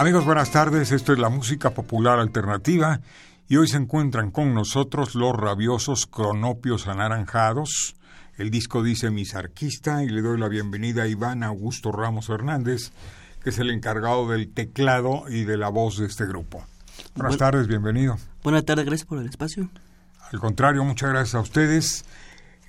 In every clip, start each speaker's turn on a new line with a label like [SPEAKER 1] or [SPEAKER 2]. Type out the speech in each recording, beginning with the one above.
[SPEAKER 1] Amigos, buenas tardes. Esto es la música popular alternativa y hoy se encuentran con nosotros los rabiosos cronopios anaranjados. El disco dice misarquista y le doy la bienvenida a Iván Augusto Ramos Hernández, que es el encargado del teclado y de la voz de este grupo. Buenas tardes, bienvenido.
[SPEAKER 2] Buenas tardes, gracias por el espacio.
[SPEAKER 1] Al contrario, muchas gracias a ustedes.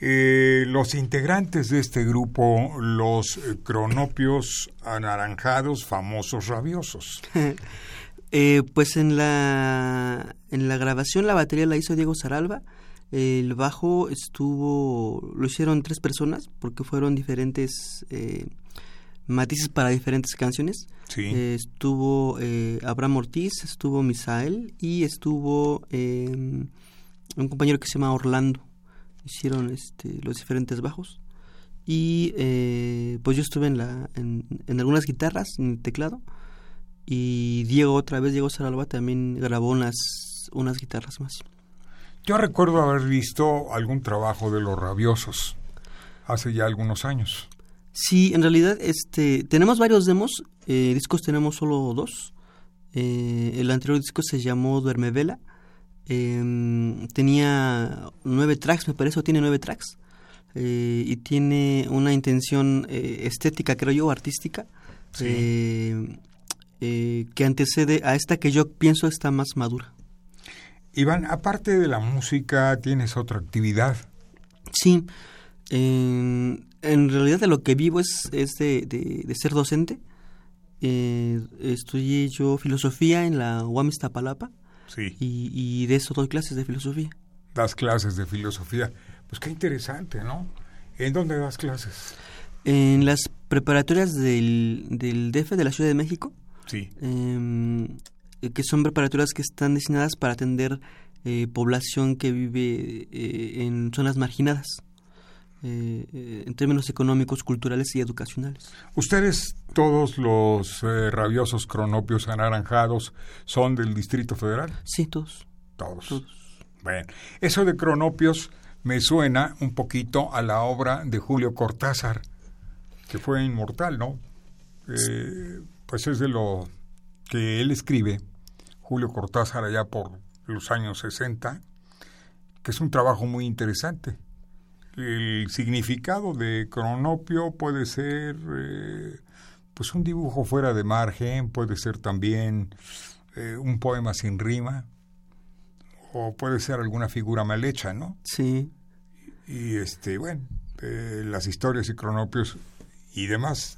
[SPEAKER 1] Eh, los integrantes de este grupo, los eh, cronopios anaranjados, famosos rabiosos.
[SPEAKER 2] eh, pues en la, en la grabación la batería la hizo Diego Saralba. El bajo estuvo, lo hicieron tres personas porque fueron diferentes eh, matices para diferentes canciones.
[SPEAKER 1] Sí.
[SPEAKER 2] Eh, estuvo eh, Abraham Ortiz, estuvo Misael y estuvo eh, un compañero que se llama Orlando. Hicieron este, los diferentes bajos. Y eh, pues yo estuve en, la, en, en, algunas guitarras, en el teclado. Y Diego, otra vez, Diego Saralba también grabó unas, unas guitarras más.
[SPEAKER 1] Yo recuerdo haber visto algún trabajo de los rabiosos hace ya algunos años.
[SPEAKER 2] Sí, en realidad este, tenemos varios demos, eh, discos tenemos solo dos. Eh, el anterior disco se llamó Duerme Vela. Eh, tenía nueve tracks, me parece, o tiene nueve tracks. Eh, y tiene una intención eh, estética, creo yo, artística,
[SPEAKER 1] Sí.
[SPEAKER 2] eh, que antecede a esta que yo pienso está más madura.
[SPEAKER 1] Iván, aparte de la música, ¿tienes otra actividad?
[SPEAKER 2] Sí, en, en realidad de lo que vivo es, es de, de, de ser docente. Eh, estudié yo filosofía en la UAM Iztapalapa
[SPEAKER 1] Sí.
[SPEAKER 2] y, y de eso doy clases de filosofía.
[SPEAKER 1] Das clases de filosofía. Pues qué interesante, ¿no? ¿En dónde das clases?
[SPEAKER 2] En las preparatorias del, del DF de la Ciudad de México,
[SPEAKER 1] Sí.
[SPEAKER 2] eh, que son preparatorias que están diseñadas para atender eh, población que vive eh, en zonas marginadas, eh, eh, en términos económicos, culturales y educacionales.
[SPEAKER 1] Ustedes, todos los eh, rabiosos cronopios anaranjados, son del Distrito Federal.
[SPEAKER 2] Sí, todos.
[SPEAKER 1] Todos.
[SPEAKER 2] todos.
[SPEAKER 1] Bueno, eso de cronopios me suena un poquito a la obra de Julio Cortázar, que fue inmortal, ¿no? Eh, pues es de lo que él escribe, Julio Cortázar, allá por los años 60, que es un trabajo muy interesante. El significado de cronopio puede ser eh, pues un dibujo fuera de margen, puede ser también eh, un poema sin rima, o puede ser alguna figura mal hecha, ¿no?
[SPEAKER 2] Sí,
[SPEAKER 1] Y este, bueno, eh, las historias y cronopios y demás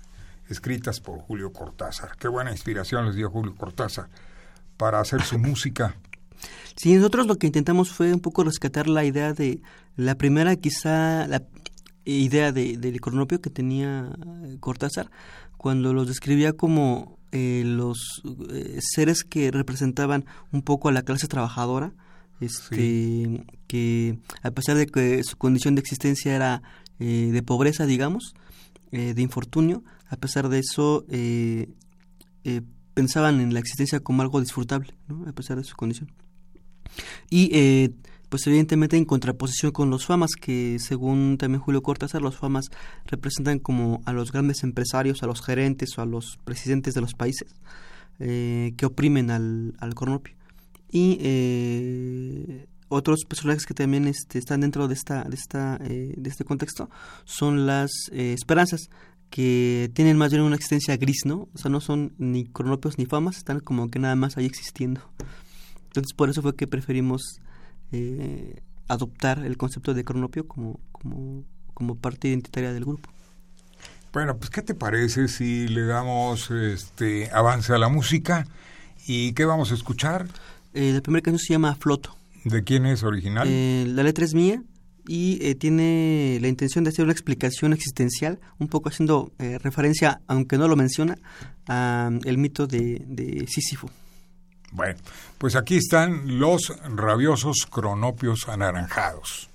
[SPEAKER 1] escritas por Julio Cortázar. Qué buena inspiración les dio Julio Cortázar para hacer su música.
[SPEAKER 2] Sí, nosotros lo que intentamos fue un poco rescatar la idea de la primera quizá la idea de, del cronopio que tenía eh, Cortázar cuando los describía como eh, los eh, seres que representaban un poco a la clase trabajadora, este,
[SPEAKER 1] Sí.
[SPEAKER 2] que a pesar de que su condición de existencia era eh, de pobreza, digamos, eh, de infortunio, a pesar de eso pensaban en la existencia como algo disfrutable, ¿no? a pesar de su condición. Y eh, pues evidentemente en contraposición con los famas, que según también Julio Cortázar, los famas representan como a los grandes empresarios, a los gerentes o a los presidentes de los países eh, que oprimen al, al cronopio. Y eh, otros personajes que también este, están dentro de esta, de esta, eh, de este contexto son las eh, esperanzas que tienen más bien una existencia gris, ¿no? O sea, no son ni cronopios ni famas, están como que nada más ahí existiendo. Entonces, por eso fue que preferimos eh, adoptar el concepto de cronopio como, como, como parte identitaria del grupo.
[SPEAKER 1] Bueno, pues ¿qué te parece si le damos este avance a la música? ¿Y qué vamos a escuchar?
[SPEAKER 2] Eh, la primera canción se llama Floto.
[SPEAKER 3] ¿De quién es original?
[SPEAKER 2] Eh, la letra es mía y eh, tiene la intención de hacer una explicación existencial, un poco haciendo eh, referencia, aunque no lo menciona, al mito de, de Sísifo.
[SPEAKER 3] Bueno, pues aquí están los rabiosos cronopios anaranjados.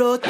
[SPEAKER 3] flot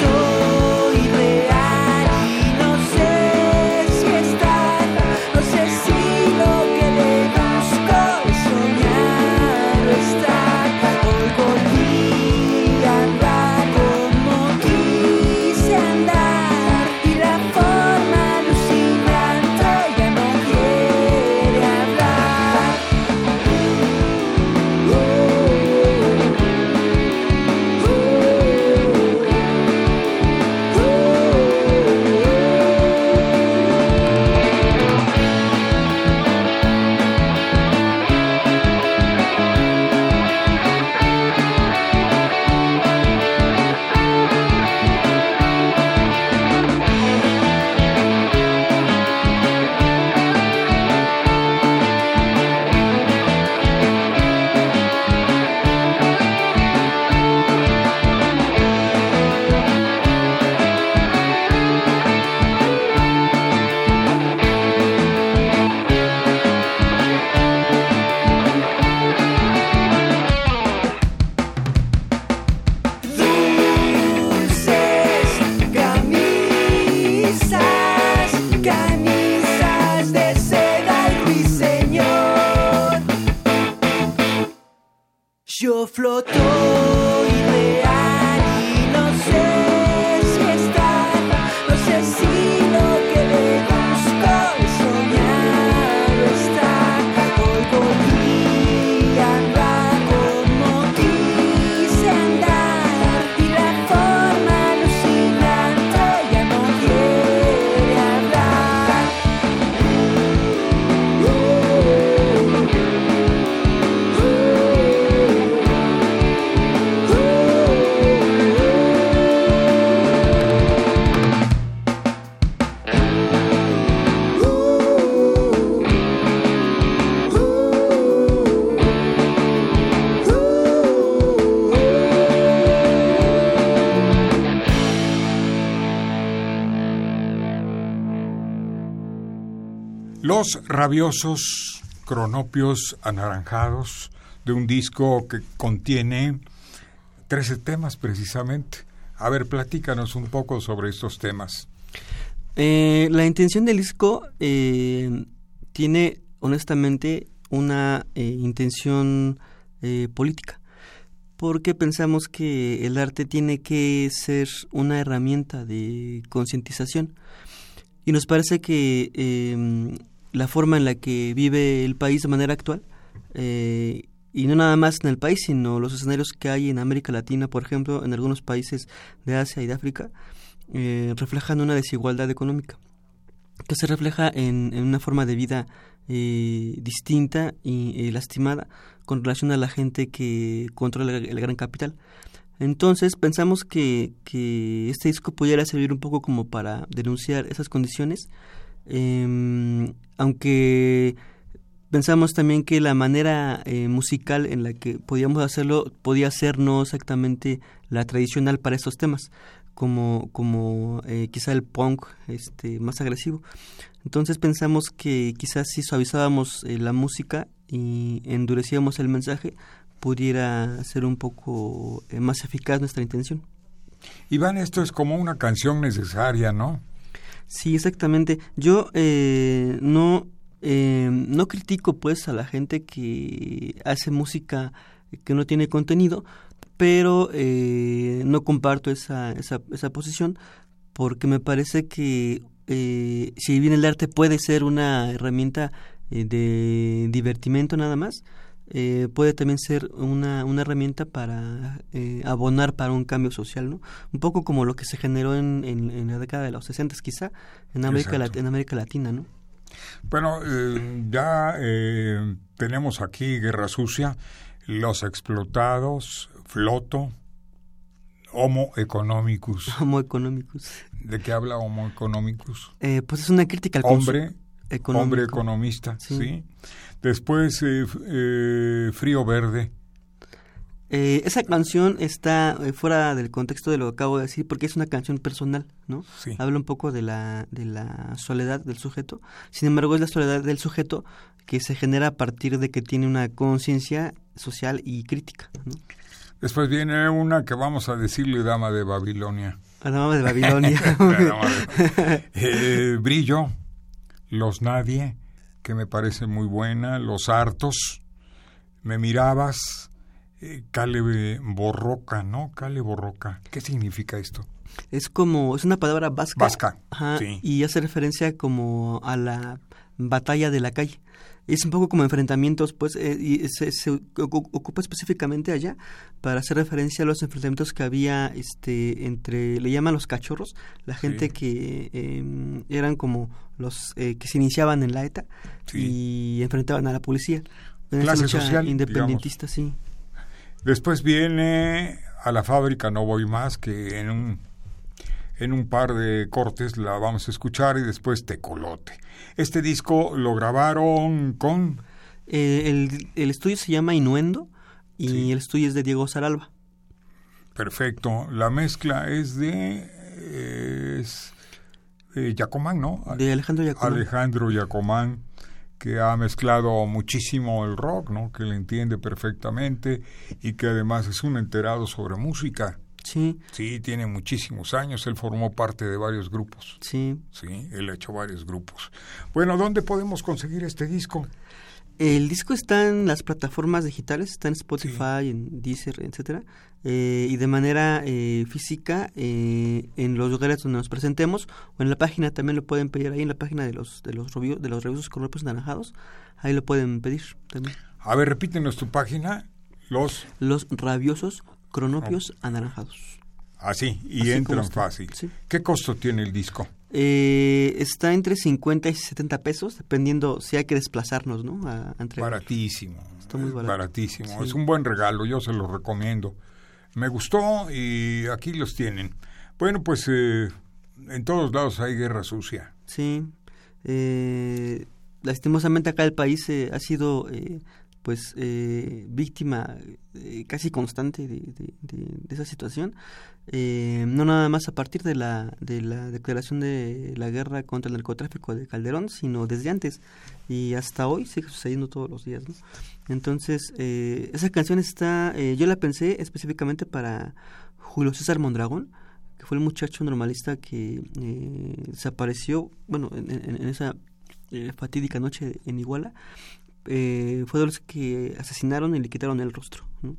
[SPEAKER 3] rabiosos cronopios anaranjados de un disco que contiene 13 temas precisamente. A ver, platícanos un poco sobre estos temas.
[SPEAKER 2] Eh, la intención del disco eh, tiene honestamente una eh, intención política, porque pensamos que el arte tiene que ser una herramienta de concientización. Y nos parece que la forma en la que vive el país de manera actual, eh, y no nada más en el país, sino los escenarios que hay en América Latina, por ejemplo, en algunos países de Asia y de África, eh, reflejan una desigualdad económica, que se refleja en, una forma de vida eh, distinta y lastimada con relación a la gente que controla el, gran capital. Entonces pensamos que, que este disco pudiera servir un poco como para denunciar esas condiciones eh, aunque pensamos también que la manera eh, musical en la que podíamos hacerlo podía ser no exactamente la tradicional para estos temas, como, como eh, quizá el punk este, más agresivo. Entonces pensamos que quizás si suavizábamos eh, la música y endurecíamos el mensaje, pudiera ser un poco más eficaz nuestra intención.
[SPEAKER 1] Iván, esto es como una canción necesaria, ¿no?
[SPEAKER 2] Sí, exactamente. Yo no eh, no critico pues a la gente que hace música que no tiene contenido, pero eh, no comparto esa, esa, esa, posición porque me parece que eh, si bien el arte puede ser una herramienta eh, de divertimento nada más, eh, puede también ser una, una herramienta para eh, abonar para un cambio social, ¿no? Un poco como lo que se generó en, en, en la década de los 60 quizá en América, en América Latina, ¿no?
[SPEAKER 1] Bueno, eh, ya eh, tenemos aquí Guerra Sucia, Los Explotados, Floto, Homo Economicus.
[SPEAKER 2] Homo Economicus.
[SPEAKER 1] ¿De qué habla Homo Economicus?
[SPEAKER 2] Eh, pues es una crítica al
[SPEAKER 1] hombre, hombre economista, sí. Después eh, Frío Verde.
[SPEAKER 2] Eh, esa canción está eh, fuera del contexto de lo que acabo de decir porque es una canción personal, ¿no?
[SPEAKER 1] Sí.
[SPEAKER 2] Habla un poco de la, de la soledad del sujeto. Sin embargo, es la soledad del sujeto que se genera a partir de que tiene una conciencia social y crítica. ¿no?
[SPEAKER 1] Después viene una que vamos a decirle Dama de Babilonia.
[SPEAKER 2] La Dama de Babilonia.
[SPEAKER 1] eh, brillo, Los Nadie, que me parece muy buena, Los Hartos, Me Mirabas, eh, Cale Borroca, ¿no? Cale Borroca. ¿Qué significa esto?
[SPEAKER 2] Es como, es una palabra vasca.
[SPEAKER 1] Vasca,
[SPEAKER 2] Ajá,
[SPEAKER 1] sí.
[SPEAKER 2] Y hace referencia como a la batalla de la calle. Es un poco como enfrentamientos, pues, eh, y se, se, ocupa específicamente allá para hacer referencia a los enfrentamientos que había este entre, le llaman los cachorros, la gente
[SPEAKER 1] Sí.
[SPEAKER 2] que eh, eran como los eh, que se iniciaban en la ETA
[SPEAKER 1] Sí.
[SPEAKER 2] y enfrentaban a la policía. En esa
[SPEAKER 1] Clase social,
[SPEAKER 2] independentista, sí.
[SPEAKER 1] Después viene a la fábrica No Voy Más, que en un, en un par de cortes la vamos a escuchar, y después Tecolote. Este disco lo grabaron con...
[SPEAKER 2] Eh, el, el estudio se llama Inuendo y
[SPEAKER 1] Sí.
[SPEAKER 2] el estudio es de Diego Saralba.
[SPEAKER 1] Perfecto. La mezcla es de... Es Yacomán, ¿no?
[SPEAKER 2] De Alejandro Yacomán.
[SPEAKER 1] Alejandro Yacomán, que ha mezclado muchísimo el rock, ¿no? Que le entiende perfectamente y que además es un enterado sobre música.
[SPEAKER 2] Sí,
[SPEAKER 1] Sí, tiene muchísimos años. Él formó parte de varios grupos.
[SPEAKER 2] sí.
[SPEAKER 1] Sí, él ha hecho varios grupos. Bueno, ¿dónde podemos conseguir este disco?
[SPEAKER 2] El disco está en las plataformas digitales, está en Spotify, en Deezer, etcétera, eh, y de manera eh, física eh, en los lugares donde nos presentemos o en la página también lo pueden pedir ahí en la página de los de los review- de los reviews con López naranjados, ahí lo pueden pedir también.
[SPEAKER 1] A ver, repítenos tu página. Los...
[SPEAKER 2] Los rabiosos cronopios anaranjados.
[SPEAKER 1] Así, y
[SPEAKER 2] Así como
[SPEAKER 1] entran fácil.
[SPEAKER 2] sí.
[SPEAKER 1] ¿Qué costo tiene el disco?
[SPEAKER 2] Eh, está entre 50 y 70 pesos, dependiendo si hay que desplazarnos, ¿no? A.
[SPEAKER 1] Baratísimo.
[SPEAKER 2] Está muy
[SPEAKER 1] es
[SPEAKER 2] barato.
[SPEAKER 1] Baratísimo.
[SPEAKER 2] Sí.
[SPEAKER 1] Es un buen regalo, yo se lo recomiendo. Me gustó y aquí los tienen. Bueno, pues eh, en todos lados hay guerra sucia.
[SPEAKER 2] Sí. Eh, lastimosamente acá el país eh, ha sido eh, pues eh, víctima eh, casi constante de, esa situación. Eh, no nada más a partir de la, de la declaración de la guerra contra el narcotráfico de Calderón, sino desde antes. Y hasta hoy sigue sucediendo todos los días. Entonces, esa canción está, yo la pensé específicamente para Julio César Mondragón, que fue el muchacho normalista que desapareció, bueno, en, esa fatídica noche en Iguala, eh, fue de los que asesinaron y le quitaron el rostro, ¿no?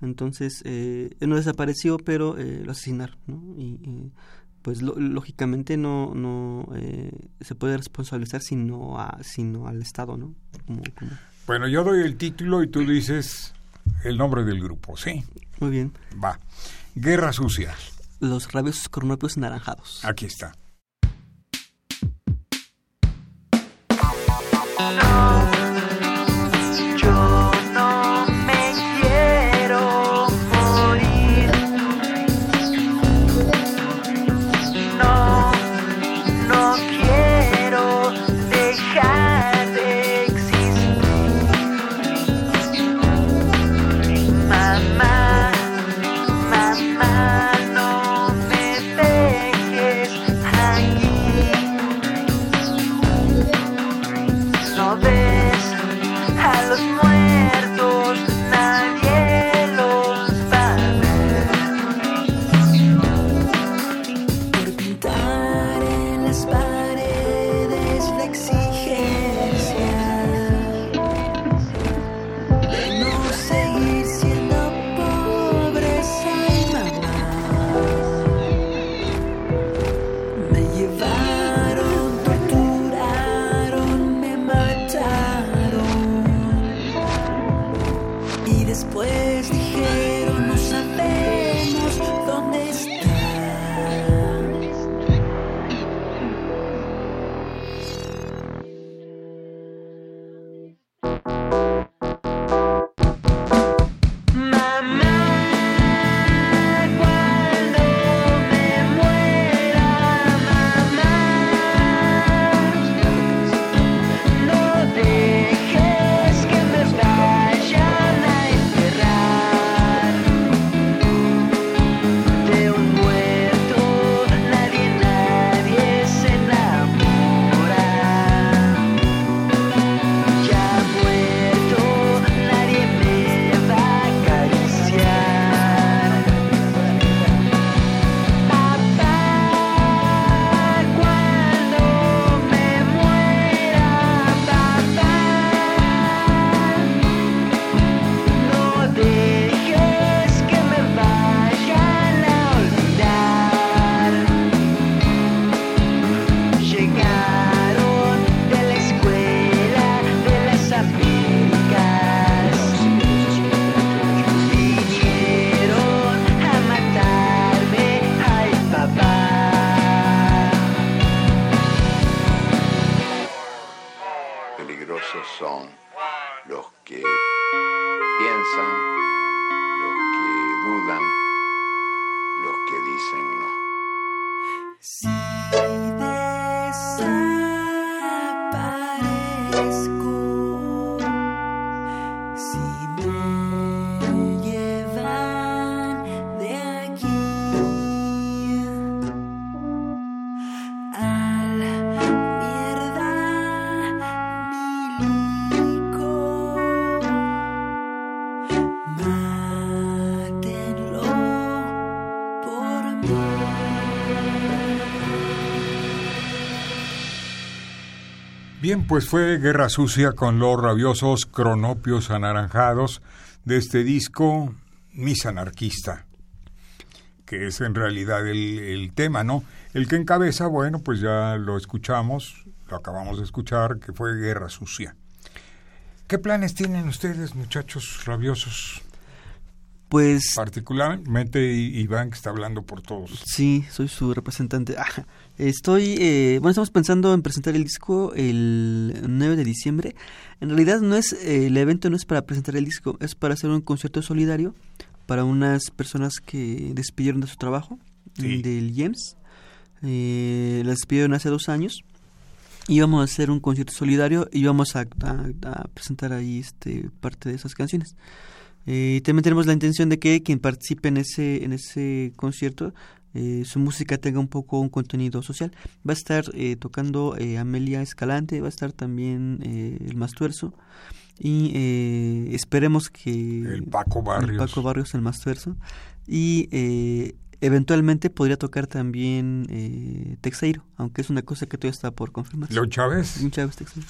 [SPEAKER 2] Entonces, eh, él no desapareció, pero eh, lo asesinaron, ¿no? Y, y, pues lo- lógicamente no, no eh, se puede responsabilizar sino, a, sino al Estado, ¿no? Como- como-
[SPEAKER 1] Bueno, yo doy el título y tú dices el nombre del grupo, ¿sí?
[SPEAKER 2] Muy bien.
[SPEAKER 1] Va. Guerra sucia.
[SPEAKER 2] Los rabios cronopios naranjados.
[SPEAKER 1] Aquí está.
[SPEAKER 3] esos son los que piensan, los que dudan, los que dicen no.
[SPEAKER 1] Bien, pues fue Guerra Sucia con los rabiosos cronopios anaranjados de este disco Mis Anarquista, que es en realidad el, el tema, ¿no? El que encabeza, bueno, pues ya lo escuchamos, lo acabamos de escuchar, que fue Guerra Sucia. ¿Qué planes tienen ustedes, muchachos rabiosos?
[SPEAKER 2] Pues
[SPEAKER 1] Particularmente Iván, que está hablando por todos.
[SPEAKER 2] sí, soy su representante. Ah, Estoy, eh, bueno, estamos pensando en presentar el disco el 9 de diciembre. En realidad no es, eh, el evento no es para presentar el disco, es para hacer un concierto solidario para unas personas que despidieron de su trabajo
[SPEAKER 1] Sí.
[SPEAKER 2] del IEMS. Eh, las despidieron hace dos años. Íbamos a hacer un concierto solidario y íbamos a, a- a presentar ahí este parte de esas canciones. Eh, también tenemos la intención de que quien participe en ese en ese concierto eh, su música tenga un poco un contenido social. Va a estar eh, tocando eh, Amelia Escalante, va a estar también eh, el Mastuerzo y eh, esperemos que
[SPEAKER 1] El Paco Barrios.
[SPEAKER 2] el Paco Barrios, el Mastuerzo y eh, eventualmente podría tocar también Texeiro, aunque es una cosa que todavía está por confirmar.
[SPEAKER 1] Leo Chávez,
[SPEAKER 2] Un Chávez Texeiro.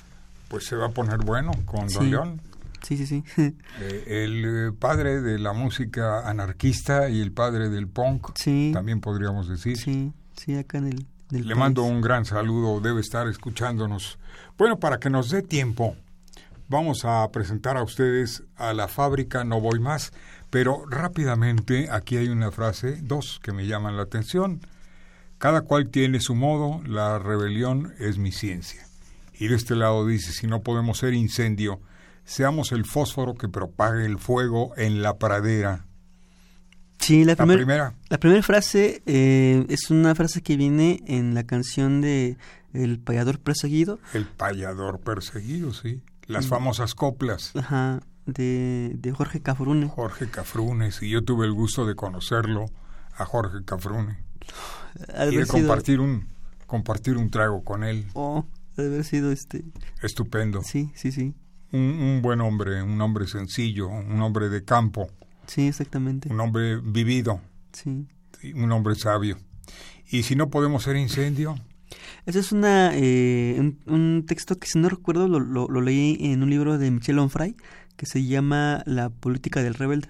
[SPEAKER 1] pues se va a poner bueno con Don. León.
[SPEAKER 2] Sí, sí, sí.
[SPEAKER 1] Eh, el eh, padre de la música anarquista y el padre del punk,
[SPEAKER 2] sí,
[SPEAKER 1] también podríamos decir.
[SPEAKER 2] sí, sí, acá en el... del
[SPEAKER 1] Le
[SPEAKER 2] país.
[SPEAKER 1] mando un gran saludo, debe estar escuchándonos. Bueno, para que nos dé tiempo, vamos a presentar a ustedes a la fábrica No Voy Más, pero rápidamente aquí hay una frase, dos que me llaman la atención. Cada cual tiene su modo, la rebelión es mi ciencia. Y de este lado dice, si no podemos ser incendio, seamos el fósforo que propague el fuego en la pradera.
[SPEAKER 2] Sí, la,
[SPEAKER 1] La
[SPEAKER 2] primer-
[SPEAKER 1] primera,
[SPEAKER 2] La primera frase eh, es una frase que viene en la canción de El payador perseguido,
[SPEAKER 1] el payador perseguido, sí. Las
[SPEAKER 2] Mm.
[SPEAKER 1] famosas coplas.
[SPEAKER 2] ajá, de, de Jorge Cafrune.
[SPEAKER 1] Jorge Cafrunes, y yo tuve el gusto de conocerlo a Jorge Cafrune
[SPEAKER 2] Ha
[SPEAKER 1] y de
[SPEAKER 2] sido-
[SPEAKER 1] compartir un compartir un trago con él.
[SPEAKER 2] Oh, ha de haber sido este.
[SPEAKER 1] Estupendo.
[SPEAKER 2] Sí, sí, sí.
[SPEAKER 1] Un, un buen hombre, un hombre sencillo, un hombre de campo,
[SPEAKER 2] Sí, exactamente.
[SPEAKER 1] un hombre vivido,
[SPEAKER 2] Sí.
[SPEAKER 1] un hombre sabio. Y si no podemos ser incendio,
[SPEAKER 2] Ese es una, eh, un, un texto que, si no recuerdo, lo, lo, lo leí en un libro de Michel Onfray que se llama La política del rebelde.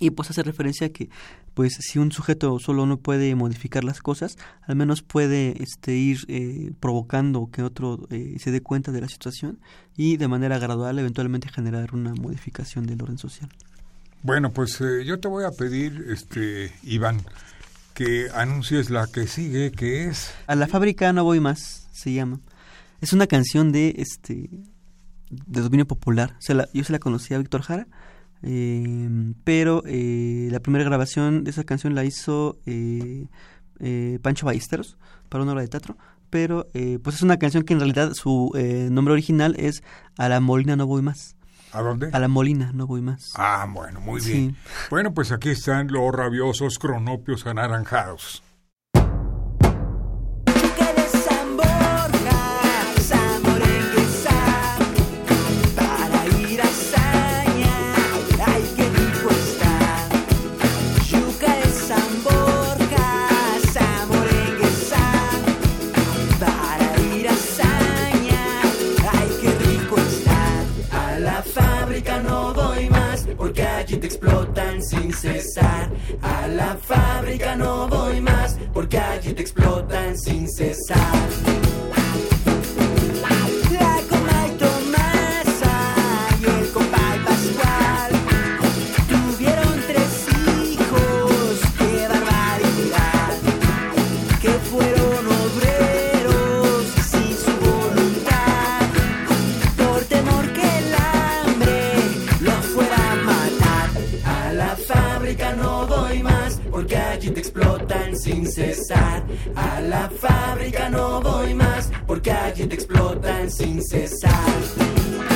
[SPEAKER 2] Y pues hace referencia a que, pues, si un sujeto solo no puede modificar las cosas, al menos puede este, ir eh, provocando que otro eh, se dé cuenta de la situación y de manera gradual eventualmente generar una modificación del orden social.
[SPEAKER 1] bueno, pues eh, yo te voy a pedir, este Iván, que anuncies la que sigue, que es
[SPEAKER 2] A la fábrica no voy más, se llama. Es una canción de este de dominio popular. Se la- yo se la conocí a Víctor Jara, eh, pero eh, la primera grabación de esa canción la hizo eh, eh, Pancho Ballesteros para una obra de teatro. Pero eh, pues es una canción que en realidad su eh, nombre original es A la Molina no voy más.
[SPEAKER 1] ¿a dónde?
[SPEAKER 2] A la Molina no voy más.
[SPEAKER 1] Ah, bueno, muy
[SPEAKER 2] Sí.
[SPEAKER 1] bien. Bueno, pues aquí están los rabiosos cronopios anaranjados.
[SPEAKER 3] La fábrica no voy más, porque allí te explotan sin cesar. A la fábrica no voy más, porque allí te explotan sin cesar. A la fábrica no voy más porque allí te explotan sin cesar.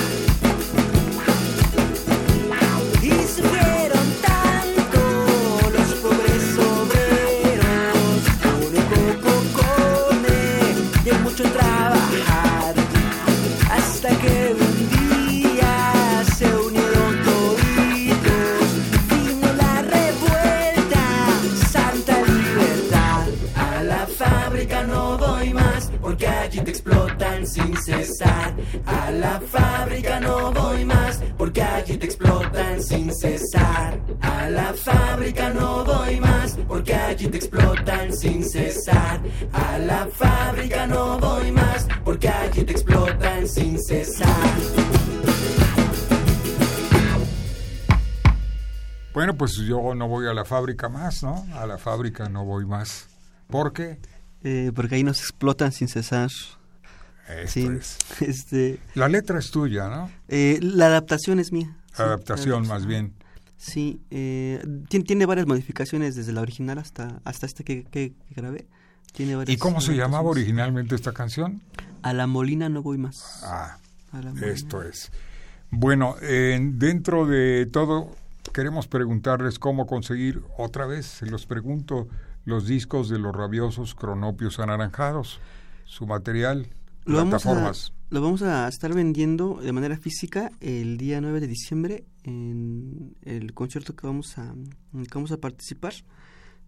[SPEAKER 1] Pues yo no voy a la fábrica más, ¿no? A la fábrica no voy más. ¿Por qué?
[SPEAKER 2] Eh, porque ahí nos explotan sin cesar.
[SPEAKER 1] Esto
[SPEAKER 2] Sí,
[SPEAKER 1] es.
[SPEAKER 2] este,
[SPEAKER 1] La letra es tuya, ¿no?
[SPEAKER 2] eh, la adaptación es mía. Sí,
[SPEAKER 1] Adaptación más bien.
[SPEAKER 2] Sí, eh, tiene, tiene varias modificaciones desde la original hasta hasta este que, que- que grabé. Tiene varias
[SPEAKER 1] ¿Y cómo se llamaba originalmente esta canción?
[SPEAKER 2] A la Molina no voy más.
[SPEAKER 1] Ah,
[SPEAKER 2] A la Molina.
[SPEAKER 1] esto es. Bueno, eh, dentro de todo, queremos preguntarles cómo conseguir, otra vez, se los pregunto, los discos de los rabiosos cronopios anaranjados, su material,
[SPEAKER 2] Lo vamos, a,
[SPEAKER 1] plataformas.
[SPEAKER 2] lo vamos a estar vendiendo de manera física el día 9 de diciembre en el concierto que vamos a, que vamos a participar.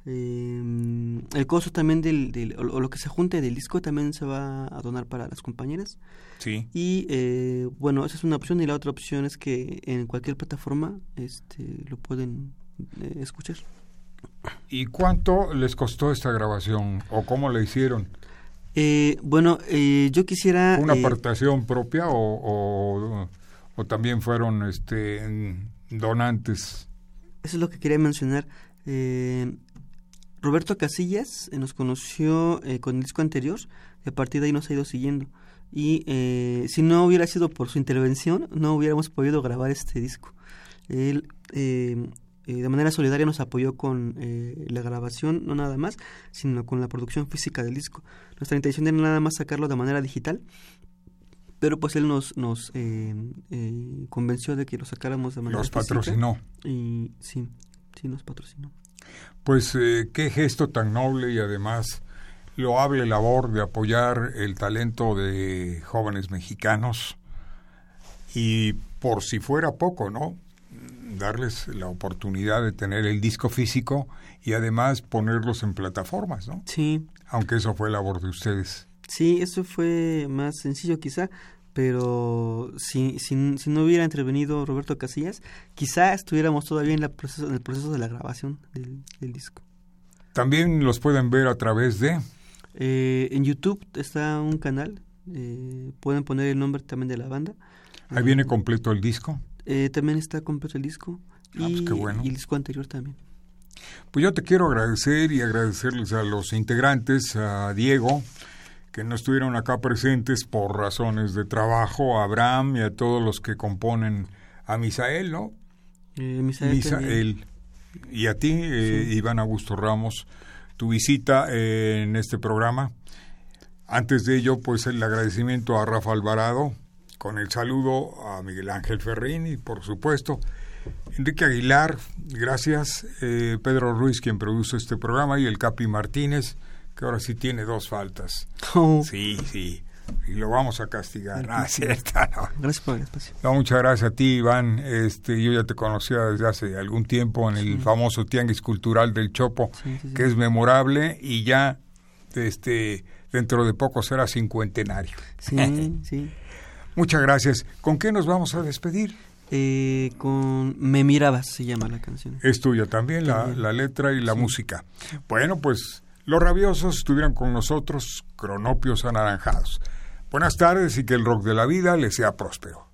[SPEAKER 2] Eh, el costo también del, del- o lo que se junte del disco también se va a donar para las compañeras.
[SPEAKER 1] Sí.
[SPEAKER 2] Y eh, bueno, esa es una opción y la otra opción es que en cualquier plataforma este, lo pueden eh, escuchar.
[SPEAKER 1] ¿Y cuánto les costó esta grabación o cómo la hicieron?
[SPEAKER 2] Eh, bueno, eh, yo quisiera...
[SPEAKER 1] ¿Una aportación propia o, o, o también fueron este, donantes?
[SPEAKER 2] Eso es lo que quería mencionar. Eh, Roberto Casillas eh, nos conoció eh, con el disco anterior y a partir de ahí nos ha ido siguiendo. Y eh, si no hubiera sido por su intervención, no hubiéramos podido grabar este disco. Él eh, eh, de manera solidaria nos apoyó con eh, la grabación, no nada más, sino con la producción física del disco. Nuestra intención era nada más sacarlo de manera digital, pero pues él nos, nos eh, convenció de que lo sacáramos de manera
[SPEAKER 1] Los
[SPEAKER 2] física.
[SPEAKER 1] patrocinó.
[SPEAKER 2] Y sí, sí nos patrocinó.
[SPEAKER 1] Pues eh, qué gesto tan noble y además loable labor de apoyar el talento de jóvenes mexicanos y por si fuera poco, ¿no? Darles la oportunidad de tener el disco físico y además ponerlos en plataformas, ¿no?
[SPEAKER 2] Sí,
[SPEAKER 1] Aunque eso fue labor de ustedes.
[SPEAKER 2] sí, eso fue más sencillo quizá, pero si, si, si no hubiera intervenido Roberto Casillas, quizá estuviéramos todavía en, la proceso, en el proceso de la grabación del, del disco.
[SPEAKER 1] También los pueden ver a través de
[SPEAKER 2] Eh, en YouTube está un canal, eh, pueden poner el nombre también de la banda.
[SPEAKER 1] Ahí viene completo el disco.
[SPEAKER 2] Eh, también está completo el disco.
[SPEAKER 1] Ah, pues qué bueno.
[SPEAKER 2] y el disco anterior también.
[SPEAKER 1] Pues yo te quiero agradecer y agradecerles a los integrantes, a Diego, que no estuvieron acá presentes por razones de trabajo, a Abraham y a todos los que componen a Misael, ¿no?
[SPEAKER 2] Eh, Misael.
[SPEAKER 1] Misael. Y a ti, eh, Iván Augusto Ramos, tu visita eh, en este programa. Antes de ello, pues el agradecimiento a Rafa Alvarado, con el saludo a Miguel Ángel Ferrín y por supuesto Enrique Aguilar, gracias, eh, Pedro Ruiz quien produce este programa y el Capi Martínez, que ahora sí tiene dos faltas.
[SPEAKER 2] Oh,
[SPEAKER 1] Sí, sí, y lo vamos a castigar. Ah, cierto, no.
[SPEAKER 2] Gracias por el espacio.
[SPEAKER 1] No, muchas gracias a ti, Iván. Este, yo ya te conocía desde hace algún tiempo en el famoso Tianguis Cultural del Chopo,
[SPEAKER 2] Sí, sí, sí.
[SPEAKER 1] que es memorable y ya este, dentro de poco será cincuentenario.
[SPEAKER 2] Sí, sí.
[SPEAKER 1] Muchas gracias. ¿Con qué nos vamos a despedir?
[SPEAKER 2] Eh, con Me Mirabas se llama la canción.
[SPEAKER 1] Es tuya también la,
[SPEAKER 2] También.
[SPEAKER 1] la letra y la música. Bueno, pues los rabiosos estuvieron con nosotros, cronopios anaranjados. Buenas tardes y que el rock de la vida les sea próspero.